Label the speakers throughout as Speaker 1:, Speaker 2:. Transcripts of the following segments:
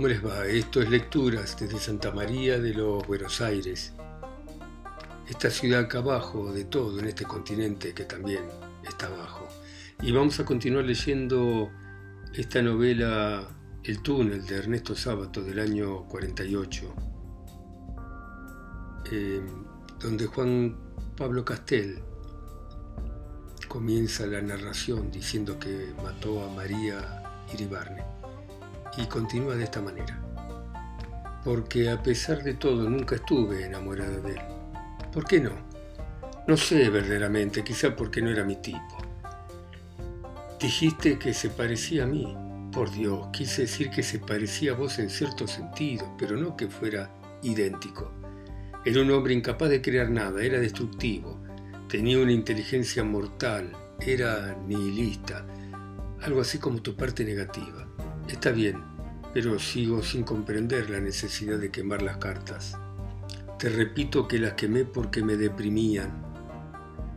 Speaker 1: ¿Cómo les va? Esto es Lecturas desde Santa María de los Buenos Aires. Esta ciudad acá abajo de todo en este continente que también está abajo. Y vamos a continuar leyendo esta novela El túnel de Ernesto Sábato del año 48, eh, donde Juan Pablo Castel comienza la narración diciendo que mató a María Iribarne y continúa de esta manera. Porque a pesar de todo nunca estuve enamorada de él. ¿Por qué no? No sé verdaderamente, quizá porque no era mi tipo. Dijiste que se parecía a mí. Por Dios, quise decir que se parecía a vos en cierto sentido, pero no que fuera idéntico. Era un hombre incapaz de crear nada, era destructivo, Tenía una inteligencia mortal, era nihilista, algo así como tu parte negativa. Está bien, pero sigo sin comprender la necesidad de quemar las cartas. Te repito que las quemé porque me deprimían,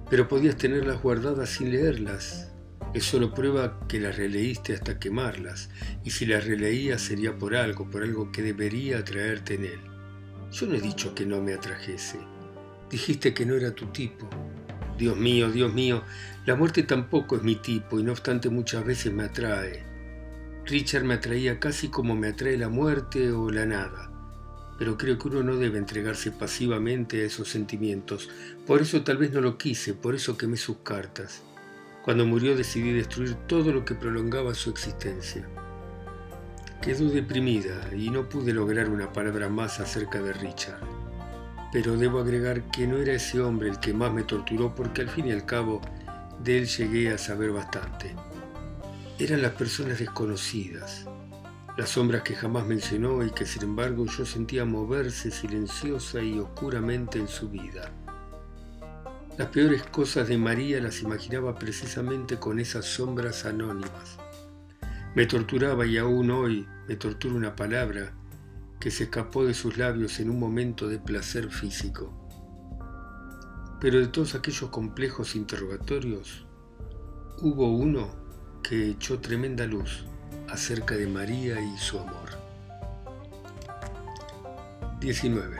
Speaker 1: pero podías tenerlas guardadas sin leerlas. Es solo prueba que las releíste hasta quemarlas, y si las releías sería por algo, por algo que debería atraerte en él. Yo no he dicho que no me atrajese. Dijiste que no era tu tipo, Dios mío, Dios mío, la muerte tampoco es mi tipo y no obstante muchas veces me atrae. Richard me atraía casi como me atrae la muerte o la nada, pero creo que uno no debe entregarse pasivamente a esos sentimientos. Por eso tal vez no lo quise, por eso quemé sus cartas. Cuando murió decidí destruir todo lo que prolongaba su existencia. Quedó deprimida y no pude lograr una palabra más acerca de Richard pero debo agregar que no era ese hombre el que más me torturó porque al fin y al cabo de él llegué a saber bastante. Eran las personas desconocidas, las sombras que jamás mencionó y que sin embargo yo sentía moverse silenciosa y oscuramente en su vida. Las peores cosas de María las imaginaba precisamente con esas sombras anónimas. Me torturaba y aún hoy me tortura una palabra que se escapó de sus labios en un momento de placer físico. Pero de todos aquellos complejos interrogatorios, hubo uno que echó tremenda luz acerca de María y su amor. 19.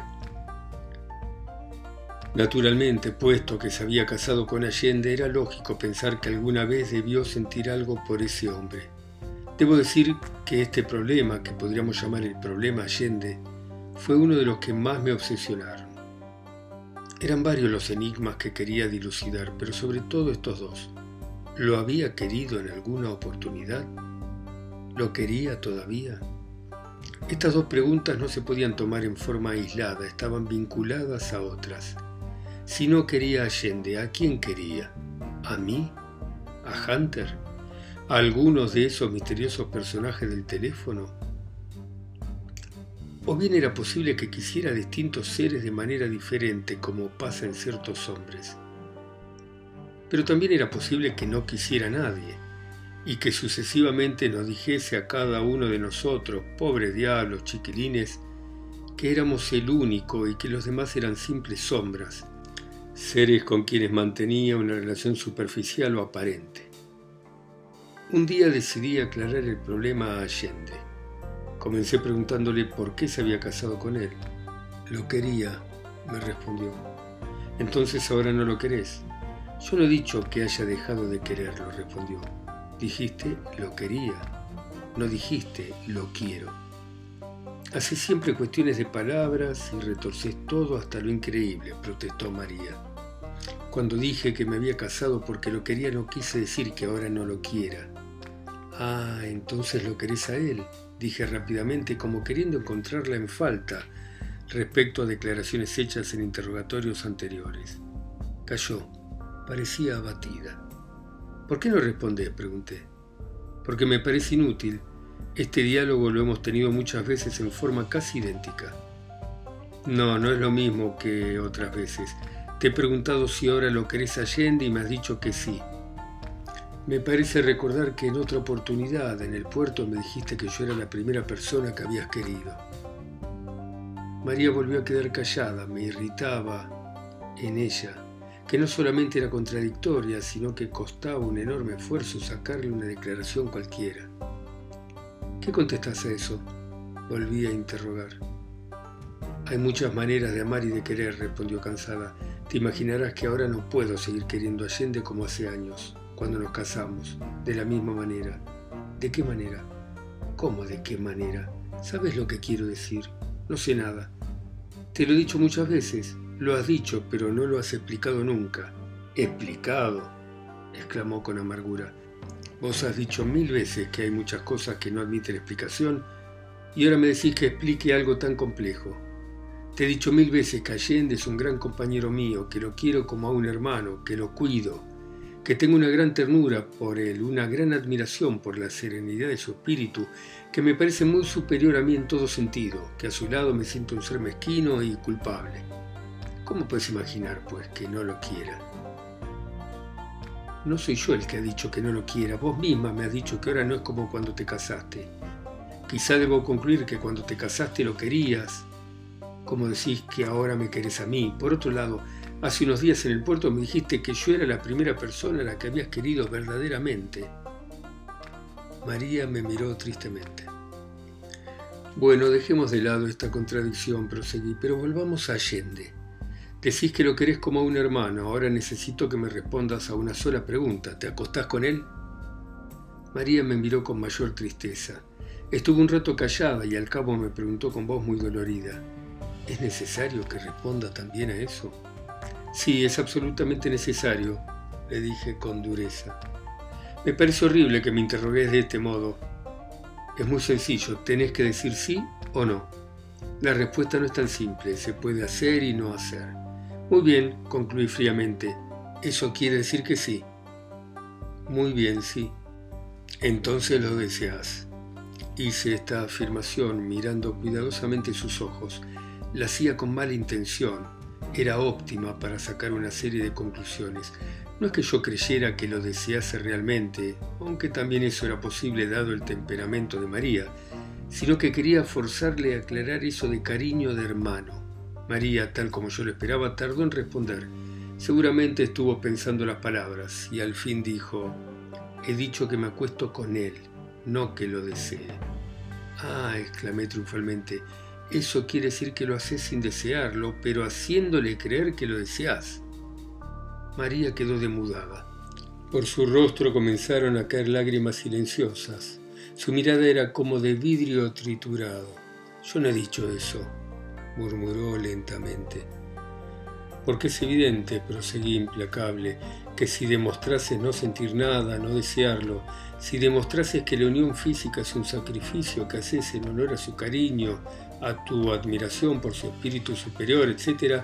Speaker 1: Naturalmente, puesto que se había casado con Allende, era lógico pensar que alguna vez debió sentir algo por ese hombre. Debo decir que este problema, que podríamos llamar el problema Allende, fue uno de los que más me obsesionaron. Eran varios los enigmas que quería dilucidar, pero sobre todo estos dos. ¿Lo había querido en alguna oportunidad? ¿Lo quería todavía? Estas dos preguntas no se podían tomar en forma aislada, estaban vinculadas a otras. Si no quería a Allende, ¿a quién quería? ¿A mí? ¿A Hunter? algunos de esos misteriosos personajes del teléfono? ¿O bien era posible que quisiera distintos seres de manera diferente como pasa en ciertos hombres? Pero también era posible que no quisiera nadie y que sucesivamente nos dijese a cada uno de nosotros, pobres diablos, chiquilines, que éramos el único y que los demás eran simples sombras, seres con quienes mantenía una relación superficial o aparente. Un día decidí aclarar el problema a Allende. Comencé preguntándole por qué se había casado con él. Lo quería, me respondió. Entonces ahora no lo querés. Yo no he dicho que haya dejado de quererlo, respondió. Dijiste lo quería. No dijiste lo quiero. Hace siempre cuestiones de palabras y retorces todo hasta lo increíble, protestó María. Cuando dije que me había casado porque lo quería no quise decir que ahora no lo quiera. Ah, entonces lo querés a él, dije rápidamente, como queriendo encontrarla en falta respecto a declaraciones hechas en interrogatorios anteriores. Cayó, parecía abatida. ¿Por qué no respondés? pregunté. Porque me parece inútil. Este diálogo lo hemos tenido muchas veces en forma casi idéntica. No, no es lo mismo que otras veces. Te he preguntado si ahora lo querés Allende y me has dicho que sí. Me parece recordar que en otra oportunidad en el puerto me dijiste que yo era la primera persona que habías querido. María volvió a quedar callada, me irritaba en ella, que no solamente era contradictoria, sino que costaba un enorme esfuerzo sacarle una declaración cualquiera. ¿Qué contestas a eso? Volví a interrogar. Hay muchas maneras de amar y de querer, respondió cansada. Te imaginarás que ahora no puedo seguir queriendo a Allende como hace años, cuando nos casamos, de la misma manera. ¿De qué manera? ¿Cómo de qué manera? ¿Sabes lo que quiero decir? No sé nada. Te lo he dicho muchas veces, lo has dicho, pero no lo has explicado nunca. ¿Explicado? exclamó con amargura. Vos has dicho mil veces que hay muchas cosas que no admiten explicación y ahora me decís que explique algo tan complejo. Te he dicho mil veces que Allende es un gran compañero mío, que lo quiero como a un hermano, que lo cuido, que tengo una gran ternura por él, una gran admiración por la serenidad de su espíritu, que me parece muy superior a mí en todo sentido, que a su lado me siento un ser mezquino y culpable. ¿Cómo puedes imaginar, pues, que no lo quiera? No soy yo el que ha dicho que no lo quiera, vos misma me has dicho que ahora no es como cuando te casaste. Quizá debo concluir que cuando te casaste lo querías, como decís que ahora me querés a mí. Por otro lado, hace unos días en el puerto me dijiste que yo era la primera persona a la que habías querido verdaderamente. María me miró tristemente. Bueno, dejemos de lado esta contradicción, proseguí, pero volvamos a Allende. Decís que lo querés como a un hermano, ahora necesito que me respondas a una sola pregunta. ¿Te acostás con él? María me miró con mayor tristeza. Estuve un rato callada y al cabo me preguntó con voz muy dolorida. ¿Es necesario que responda también a eso? Sí, es absolutamente necesario, le dije con dureza. Me parece horrible que me interrogues de este modo. Es muy sencillo, tenés que decir sí o no. La respuesta no es tan simple, se puede hacer y no hacer. Muy bien, concluí fríamente. Eso quiere decir que sí. Muy bien, sí. Entonces lo deseas. Hice esta afirmación mirando cuidadosamente sus ojos. La hacía con mala intención. Era óptima para sacar una serie de conclusiones. No es que yo creyera que lo desease realmente, aunque también eso era posible dado el temperamento de María, sino que quería forzarle a aclarar eso de cariño de hermano. María, tal como yo lo esperaba, tardó en responder. Seguramente estuvo pensando las palabras y al fin dijo, he dicho que me acuesto con él no que lo desee. Ah, exclamé triunfalmente, eso quiere decir que lo haces sin desearlo, pero haciéndole creer que lo deseas. María quedó demudada. Por su rostro comenzaron a caer lágrimas silenciosas. Su mirada era como de vidrio triturado. Yo no he dicho eso, murmuró lentamente. Porque es evidente, proseguí implacable, que si demostrases no sentir nada, no desearlo, si demostrases que la unión física es un sacrificio que haces en honor a su cariño, a tu admiración por su espíritu superior, etc.,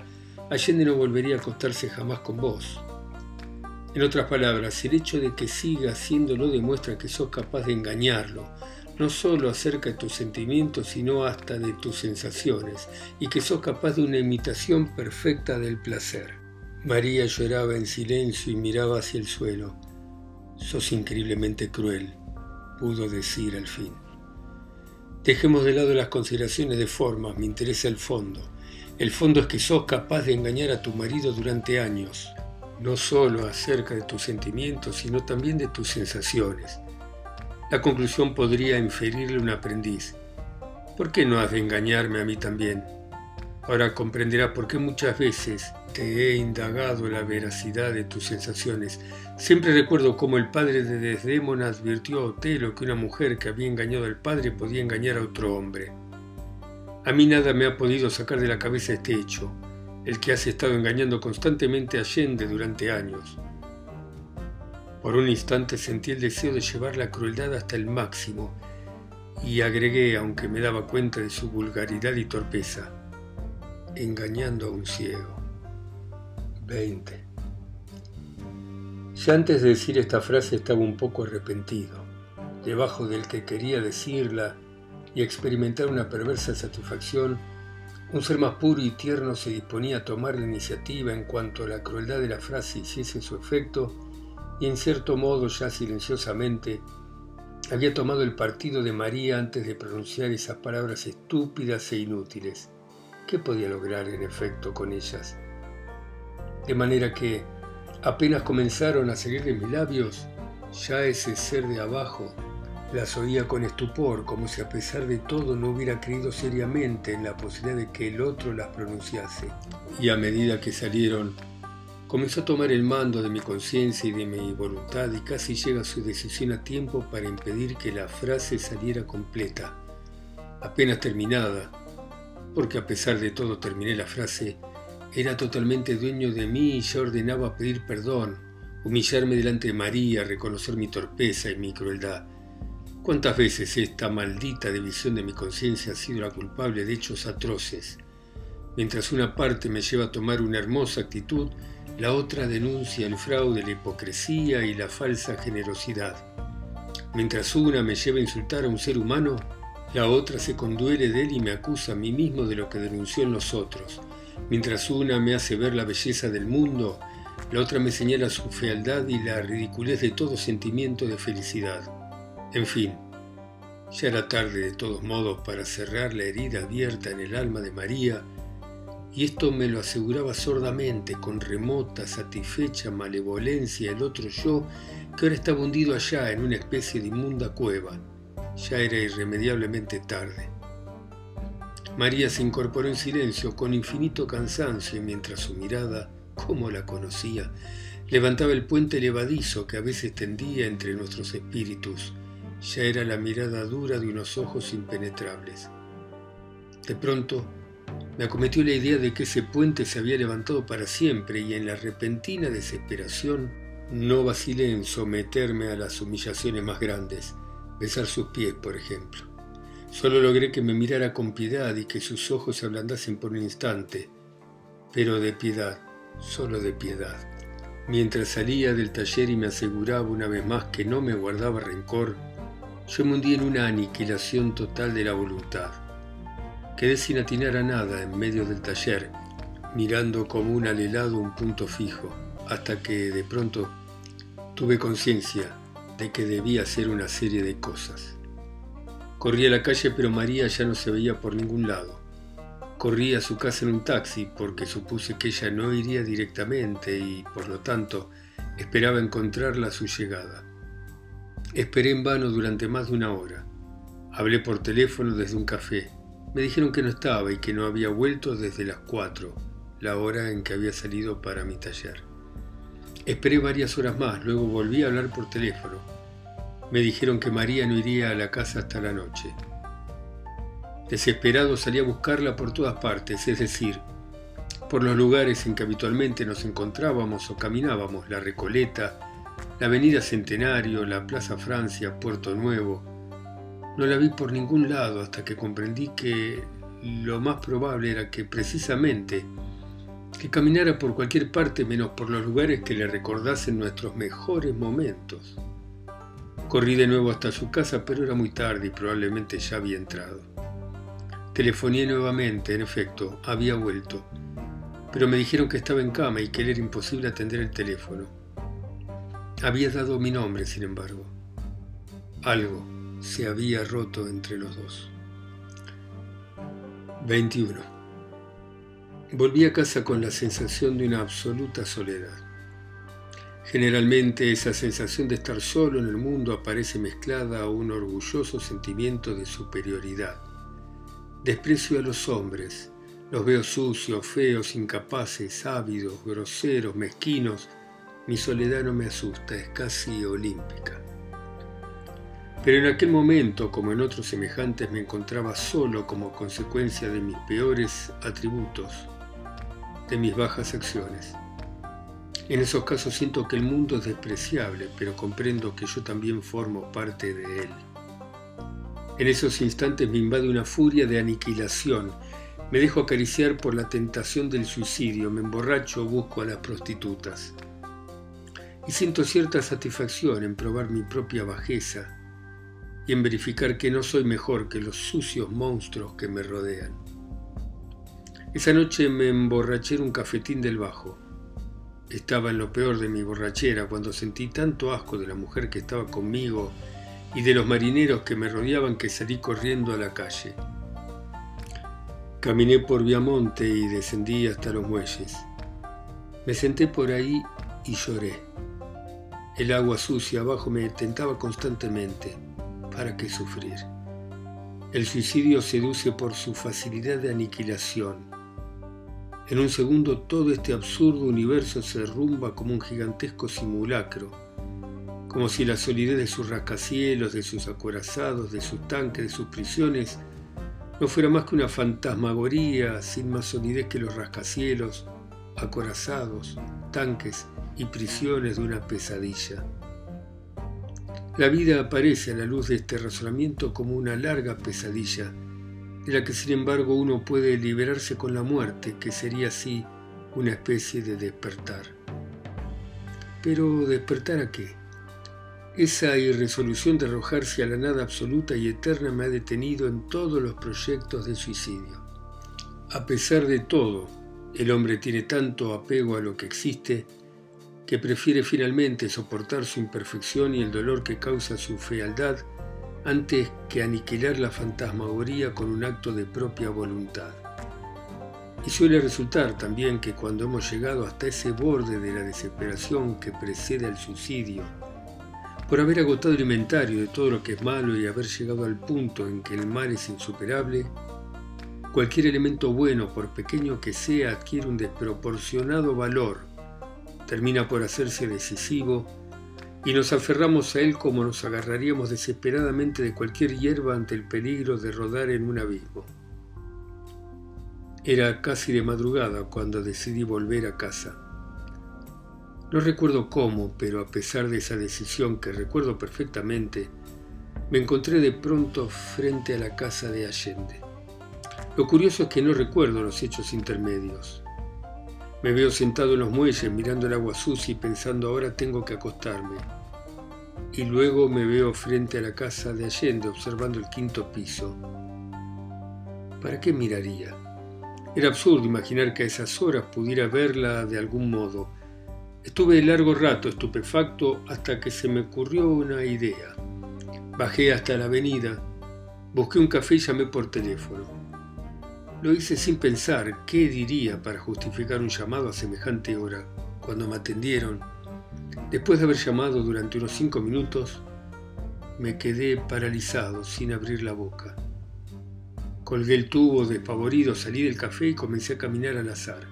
Speaker 1: Allende no volvería a acostarse jamás con vos. En otras palabras, el hecho de que siga haciéndolo demuestra que sos capaz de engañarlo, no solo acerca de tus sentimientos, sino hasta de tus sensaciones, y que sos capaz de una imitación perfecta del placer. María lloraba en silencio y miraba hacia el suelo. Sos increíblemente cruel, pudo decir al fin. Dejemos de lado las consideraciones de forma, me interesa el fondo. El fondo es que sos capaz de engañar a tu marido durante años, no solo acerca de tus sentimientos, sino también de tus sensaciones. La conclusión podría inferirle un aprendiz. ¿Por qué no has de engañarme a mí también? Ahora comprenderás por qué muchas veces te he indagado la veracidad de tus sensaciones. Siempre recuerdo cómo el padre de Desdémona advirtió a Otelo que una mujer que había engañado al padre podía engañar a otro hombre. A mí nada me ha podido sacar de la cabeza este hecho, el que has estado engañando constantemente a Allende durante años. Por un instante sentí el deseo de llevar la crueldad hasta el máximo y agregué, aunque me daba cuenta de su vulgaridad y torpeza, engañando a un ciego. 20. Ya antes de decir esta frase estaba un poco arrepentido, debajo del que quería decirla y experimentar una perversa satisfacción, un ser más puro y tierno se disponía a tomar la iniciativa en cuanto la crueldad de la frase hiciese su efecto y en cierto modo ya silenciosamente había tomado el partido de María antes de pronunciar esas palabras estúpidas e inútiles. ¿Qué podía lograr en efecto con ellas? De manera que, apenas comenzaron a salir de mis labios, ya ese ser de abajo Las oía con estupor, como si a pesar de todo no hubiera creído seriamente en la posibilidad de que el otro las pronunciase. Y a medida que salieron, comenzó a tomar el mando de mi conciencia y de mi voluntad y casi llega a su decisión a tiempo para impedir que la frase saliera completa, apenas terminada, porque a pesar de todo terminé la frase, era totalmente dueño de mí y ya ordenaba pedir perdón, humillarme delante de María, reconocer mi torpeza y mi crueldad. ¿Cuántas veces esta maldita división de mi conciencia ha sido la culpable de hechos atroces? Mientras una parte me lleva a tomar una hermosa actitud, la otra denuncia el fraude, la hipocresía y la falsa generosidad. Mientras una me lleva a insultar a un ser humano, la otra se conduele de él y me acusa a mí mismo de lo que denunció en los otros. Mientras una me hace ver la belleza del mundo, la otra me señala su fealdad y la ridiculez de todo sentimiento de felicidad. En fin, ya era tarde de todos modos para cerrar la herida abierta en el alma de María, y esto me lo aseguraba sordamente, con remota, satisfecha malevolencia el otro yo, que ahora estaba hundido allá en una especie de inmunda cueva. Ya era irremediablemente tarde. María se incorporó en silencio, con infinito cansancio, mientras su mirada, como la conocía, levantaba el puente levadizo que a veces tendía entre nuestros espíritus. Ya era la mirada dura de unos ojos impenetrables. De pronto, me acometió la idea de que ese puente se había levantado para siempre y en la repentina desesperación no vacilé en someterme a las humillaciones más grandes, besar sus pies, por ejemplo. Solo logré que me mirara con piedad y que sus ojos se ablandasen por un instante, pero de piedad, solo de piedad. Mientras salía del taller y me aseguraba una vez más que no me guardaba rencor, yo me hundí en una aniquilación total de la voluntad. Quedé sin atinar a nada en medio del taller, mirando como un alelado un punto fijo, hasta que de pronto tuve conciencia de que debía hacer una serie de cosas. Corrí a la calle pero María ya no se veía por ningún lado. Corrí a su casa en un taxi porque supuse que ella no iría directamente y, por lo tanto, esperaba encontrarla a su llegada. Esperé en vano durante más de una hora. Hablé por teléfono desde un café. Me dijeron que no estaba y que no había vuelto desde las cuatro, la hora en que había salido para mi taller. Esperé varias horas más, luego volví a hablar por teléfono. Me dijeron que María no iría a la casa hasta la noche. Desesperado salí a buscarla por todas partes, es decir, por los lugares en que habitualmente nos encontrábamos o caminábamos, la Recoleta, la Avenida Centenario, la Plaza Francia, Puerto Nuevo. No la vi por ningún lado hasta que comprendí que lo más probable era que precisamente que caminara por cualquier parte menos por los lugares que le recordasen nuestros mejores momentos. Corrí de nuevo hasta su casa, pero era muy tarde y probablemente ya había entrado. Telefoné nuevamente, en efecto, había vuelto, pero me dijeron que estaba en cama y que era imposible atender el teléfono. Había dado mi nombre, sin embargo. Algo se había roto entre los dos. 21. Volví a casa con la sensación de una absoluta soledad. Generalmente esa sensación de estar solo en el mundo aparece mezclada a un orgulloso sentimiento de superioridad. Desprecio a los hombres, los veo sucios, feos, incapaces, ávidos, groseros, mezquinos. Mi soledad no me asusta, es casi olímpica. Pero en aquel momento, como en otros semejantes, me encontraba solo como consecuencia de mis peores atributos, de mis bajas acciones. En esos casos siento que el mundo es despreciable, pero comprendo que yo también formo parte de él. En esos instantes me invade una furia de aniquilación. Me dejo acariciar por la tentación del suicidio, me emborracho, busco a las prostitutas. Y siento cierta satisfacción en probar mi propia bajeza y en verificar que no soy mejor que los sucios monstruos que me rodean. Esa noche me emborraché en un cafetín del bajo. Estaba en lo peor de mi borrachera cuando sentí tanto asco de la mujer que estaba conmigo y de los marineros que me rodeaban que salí corriendo a la calle. Caminé por Viamonte y descendí hasta los muelles. Me senté por ahí y lloré. El agua sucia abajo me tentaba constantemente. ¿Para qué sufrir? El suicidio seduce por su facilidad de aniquilación. En un segundo todo este absurdo universo se derrumba como un gigantesco simulacro, como si la solidez de sus rascacielos, de sus acorazados, de sus tanques, de sus prisiones, no fuera más que una fantasmagoría sin más solidez que los rascacielos, acorazados, tanques y prisiones de una pesadilla. La vida aparece a la luz de este razonamiento como una larga pesadilla, de la que sin embargo uno puede liberarse con la muerte, que sería así una especie de despertar. Pero ¿despertar a qué? Esa irresolución de arrojarse a la nada absoluta y eterna me ha detenido en todos los proyectos de suicidio. A pesar de todo, el hombre tiene tanto apego a lo que existe que prefiere finalmente soportar su imperfección y el dolor que causa su fealdad antes que aniquilar la fantasmagoría con un acto de propia voluntad. Y suele resultar también que cuando hemos llegado hasta ese borde de la desesperación que precede al suicidio, por haber agotado el inventario de todo lo que es malo y haber llegado al punto en que el mal es insuperable, cualquier elemento bueno, por pequeño que sea, adquiere un desproporcionado valor termina por hacerse decisivo y nos aferramos a él como nos agarraríamos desesperadamente de cualquier hierba ante el peligro de rodar en un abismo. Era casi de madrugada cuando decidí volver a casa. No recuerdo cómo, pero a pesar de esa decisión que recuerdo perfectamente, me encontré de pronto frente a la casa de Allende. Lo curioso es que no recuerdo los hechos intermedios. Me veo sentado en los muelles mirando el agua sucia y pensando ahora tengo que acostarme. Y luego me veo frente a la casa de Allende observando el quinto piso. ¿Para qué miraría? Era absurdo imaginar que a esas horas pudiera verla de algún modo. Estuve largo rato estupefacto hasta que se me ocurrió una idea. Bajé hasta la avenida, busqué un café y llamé por teléfono. Lo hice sin pensar qué diría para justificar un llamado a semejante hora. Cuando me atendieron, después de haber llamado durante unos cinco minutos, me quedé paralizado sin abrir la boca. Colgué el tubo despavorido, salí del café y comencé a caminar al azar.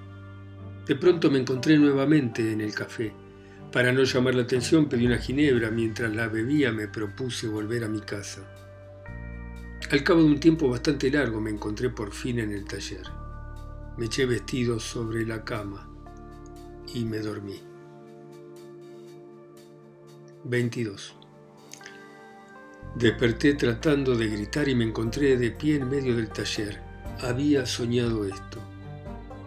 Speaker 1: De pronto me encontré nuevamente en el café. Para no llamar la atención pedí una ginebra. Mientras la bebía me propuse volver a mi casa. Al cabo de un tiempo bastante largo me encontré por fin en el taller. Me eché vestido sobre la cama y me dormí. 22. Desperté tratando de gritar y me encontré de pie en medio del taller. Había soñado esto.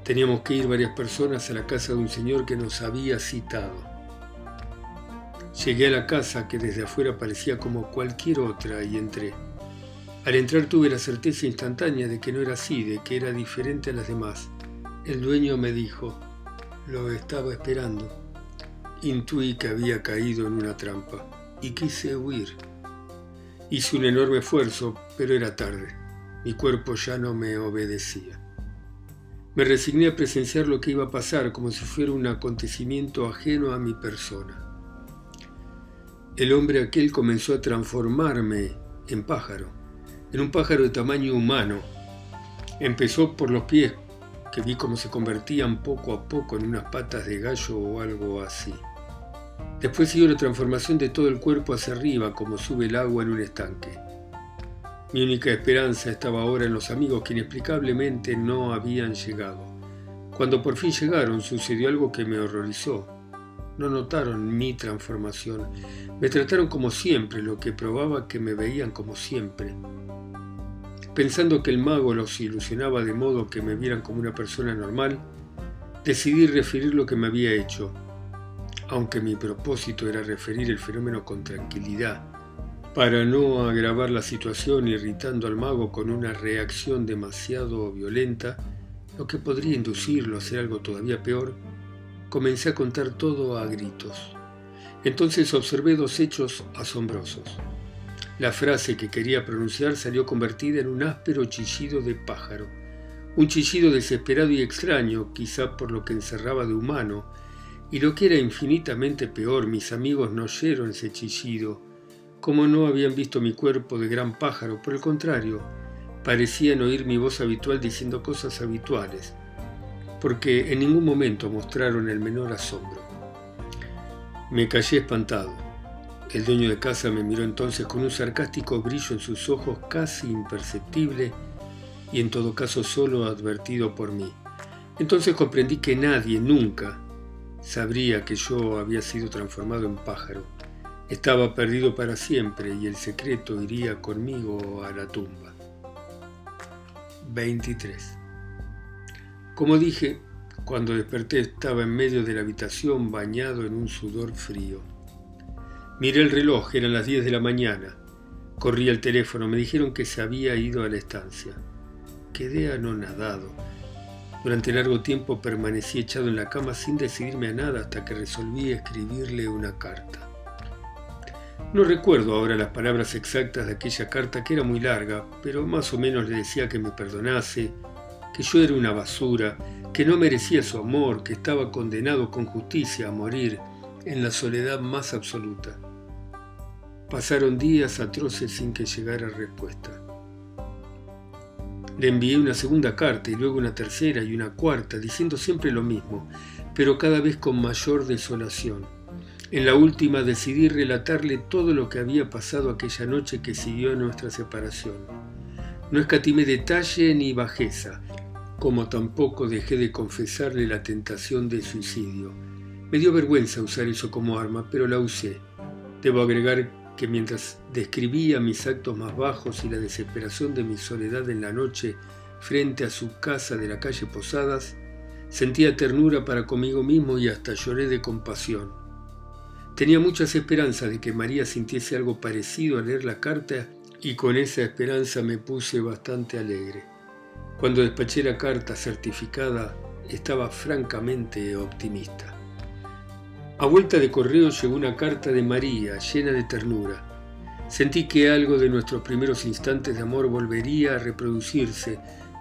Speaker 1: Teníamos que ir varias personas a la casa de un señor que nos había citado. Llegué a la casa que desde afuera parecía como cualquier otra y entré. Al entrar tuve la certeza instantánea de que no era así, de que era diferente a las demás. El dueño me dijo, lo estaba esperando. Intuí que había caído en una trampa y quise huir. Hice un enorme esfuerzo, pero era tarde. Mi cuerpo ya no me obedecía. Me resigné a presenciar lo que iba a pasar como si fuera un acontecimiento ajeno a mi persona. El hombre aquel comenzó a transformarme en pájaro en un pájaro de tamaño humano. Empezó por los pies, que vi cómo se convertían poco a poco en unas patas de gallo o algo así. Después siguió la transformación de todo el cuerpo hacia arriba, como sube el agua en un estanque. Mi única esperanza estaba ahora en los amigos que inexplicablemente no habían llegado. Cuando por fin llegaron sucedió algo que me horrorizó. No notaron mi transformación. Me trataron como siempre, lo que probaba que me veían como siempre. Pensando que el mago los ilusionaba de modo que me vieran como una persona normal, decidí referir lo que me había hecho, aunque mi propósito era referir el fenómeno con tranquilidad, para no agravar la situación irritando al mago con una reacción demasiado violenta, lo que podría inducirlo a hacer algo todavía peor, comencé a contar todo a gritos. Entonces observé dos hechos asombrosos. La frase que quería pronunciar salió convertida en un áspero chillido de pájaro, un chillido desesperado y extraño, quizá por lo que encerraba de humano, y lo que era infinitamente peor, mis amigos no oyeron ese chillido, como no habían visto mi cuerpo de gran pájaro, por el contrario, parecían oír mi voz habitual diciendo cosas habituales, porque en ningún momento mostraron el menor asombro. Me callé espantado. El dueño de casa me miró entonces con un sarcástico brillo en sus ojos casi imperceptible y en todo caso solo advertido por mí. Entonces comprendí que nadie nunca sabría que yo había sido transformado en pájaro. Estaba perdido para siempre y el secreto iría conmigo a la tumba. 23. Como dije, cuando desperté estaba en medio de la habitación bañado en un sudor frío. Miré el reloj, eran las 10 de la mañana. Corrí al teléfono, me dijeron que se había ido a la estancia. Quedé anonadado. Durante largo tiempo permanecí echado en la cama sin decidirme a nada hasta que resolví escribirle una carta. No recuerdo ahora las palabras exactas de aquella carta que era muy larga, pero más o menos le decía que me perdonase, que yo era una basura, que no merecía su amor, que estaba condenado con justicia a morir en la soledad más absoluta. Pasaron días atroces sin que llegara respuesta. Le envié una segunda carta y luego una tercera y una cuarta, diciendo siempre lo mismo, pero cada vez con mayor desolación. En la última decidí relatarle todo lo que había pasado aquella noche que siguió a nuestra separación. No escatimé detalle ni bajeza, como tampoco dejé de confesarle la tentación de suicidio. Me dio vergüenza usar eso como arma, pero la usé. Debo agregar que mientras describía mis actos más bajos y la desesperación de mi soledad en la noche frente a su casa de la calle Posadas, sentía ternura para conmigo mismo y hasta lloré de compasión. Tenía muchas esperanzas de que María sintiese algo parecido al leer la carta y con esa esperanza me puse bastante alegre. Cuando despaché la carta certificada estaba francamente optimista. A vuelta de correo llegó una carta de María llena de ternura. Sentí que algo de nuestros primeros instantes de amor volvería a reproducirse,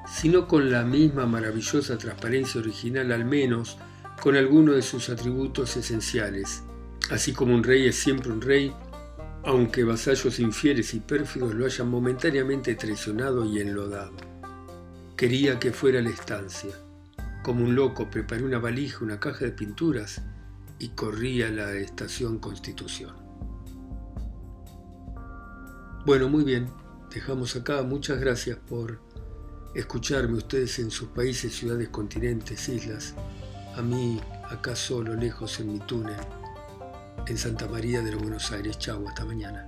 Speaker 1: si no con la misma maravillosa transparencia original, al menos con alguno de sus atributos esenciales. Así como un rey es siempre un rey, aunque vasallos infieles y pérfidos lo hayan momentáneamente traicionado y enlodado. Quería que fuera la estancia. Como un loco preparé una valija, una caja de pinturas y corría la estación Constitución. Bueno, muy bien, dejamos acá. Muchas gracias por escucharme ustedes en sus países, ciudades, continentes, islas. A mí acá solo, lejos en mi túnel, en Santa María de los Buenos Aires. Chau, hasta mañana.